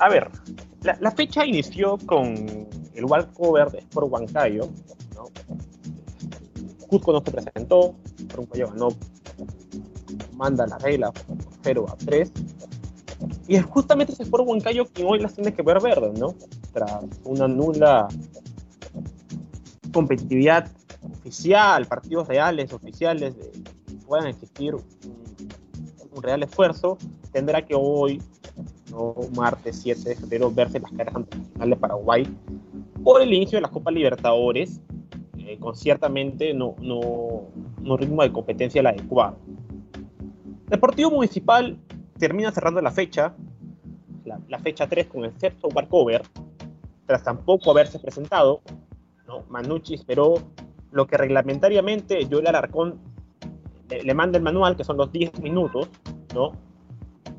A ver, la, fecha inició con el walkover de Sport Huancayo. ¿no? Cusco no se presentó, Sport Huancayo ganó, manda la regla 0 a 3. Y es justamente ese Sport Huancayo quien hoy las tiene que ver verde, ¿no? Tras una nula competitividad oficial, partidos reales, oficiales, de, puedan existir un, real esfuerzo, tendrá que hoy, ¿no? martes 7 de febrero, verse las caras ante de Paraguay por el inicio de la Copa Libertadores, eh, con ciertamente no, no, un ritmo de competencia el adecuado. Deportivo Municipal termina cerrando la fecha, la, la fecha 3 con el sexto walkover, tras tampoco haberse presentado, ¿no? Manucci esperó lo que reglamentariamente Joel Alarcón le, le, manda el manual, que son los 10 minutos, ¿no?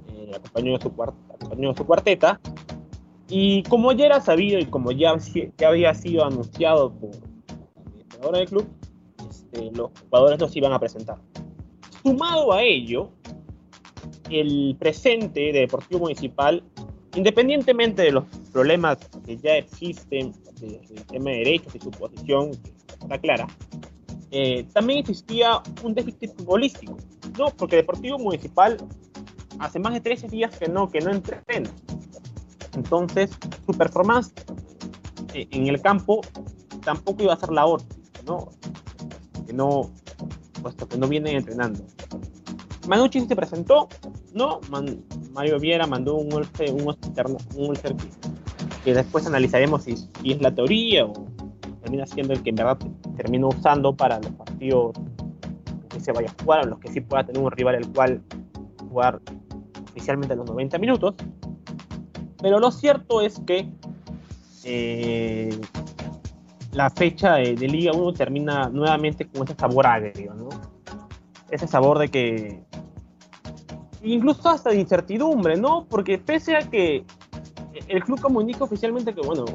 Eh, acompañado, de su acompañado de su cuarteta. Y como ya era sabido y como ya, ya había sido anunciado por el del club, este, los jugadores no se iban a presentar. Sumado a ello, el presente de Deportivo Municipal, independientemente de los problemas que ya existen del tema de derechos y su posición, está clara, eh, también existía un déficit futbolístico, ¿no? Porque Deportivo Municipal hace más de 13 días que no, que no entrena. Entonces, su performance eh, en el campo tampoco iba a ser la otra, ¿no? Que no, puesto que no vienen entrenando. Manucci se presentó, ¿no? Mario Viera mandó un golpe, un un que después analizaremos si, si, es la teoría o termina siendo el que en verdad termina usando para los partidos que se vaya a jugar, o los que sí pueda tener un rival el cual jugar oficialmente los 90 minutos. Pero lo cierto es que eh, la fecha de, de, Liga 1 termina nuevamente con ese sabor agrio, ¿no? Ese sabor de que. Incluso hasta de incertidumbre, ¿no? Porque pese a que el club comunica oficialmente que, bueno,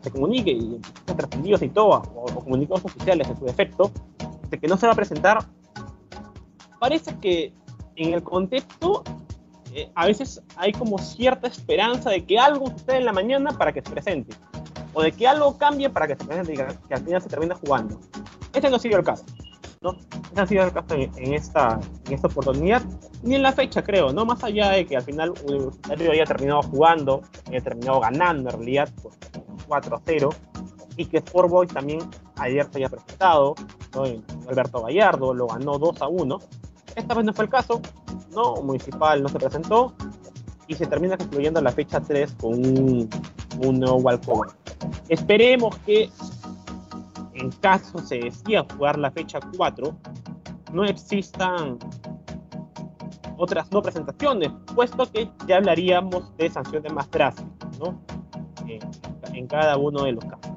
se comunique y trascendidos y todo, o, o, comunicados oficiales en su defecto, de que no se va a presentar, parece que en el contexto eh, a veces hay como cierta esperanza de que algo suceda en la mañana para que se presente, o de que algo cambie para que se presente y que, al final se termine jugando. Este no ha sido el caso. ¿no? Ese ha sido el caso en, en, esta, en esta oportunidad, ni en la fecha, creo, ¿no? Más allá de que al final Universitario haya terminado jugando, haya terminado ganando en realidad pues, 4-0, y que Sport Boys también ayer se haya presentado, ¿no? Alberto Gallardo lo ganó 2-1. Esta vez no fue el caso, ¿no? Municipal no se presentó, y se termina concluyendo la fecha 3 con un, nuevo walkover. Esperemos que en caso se decida jugar la fecha 4, no existan otras no presentaciones, puesto que ya hablaríamos de sanciones más drásticas, ¿no? En, en cada uno de los casos.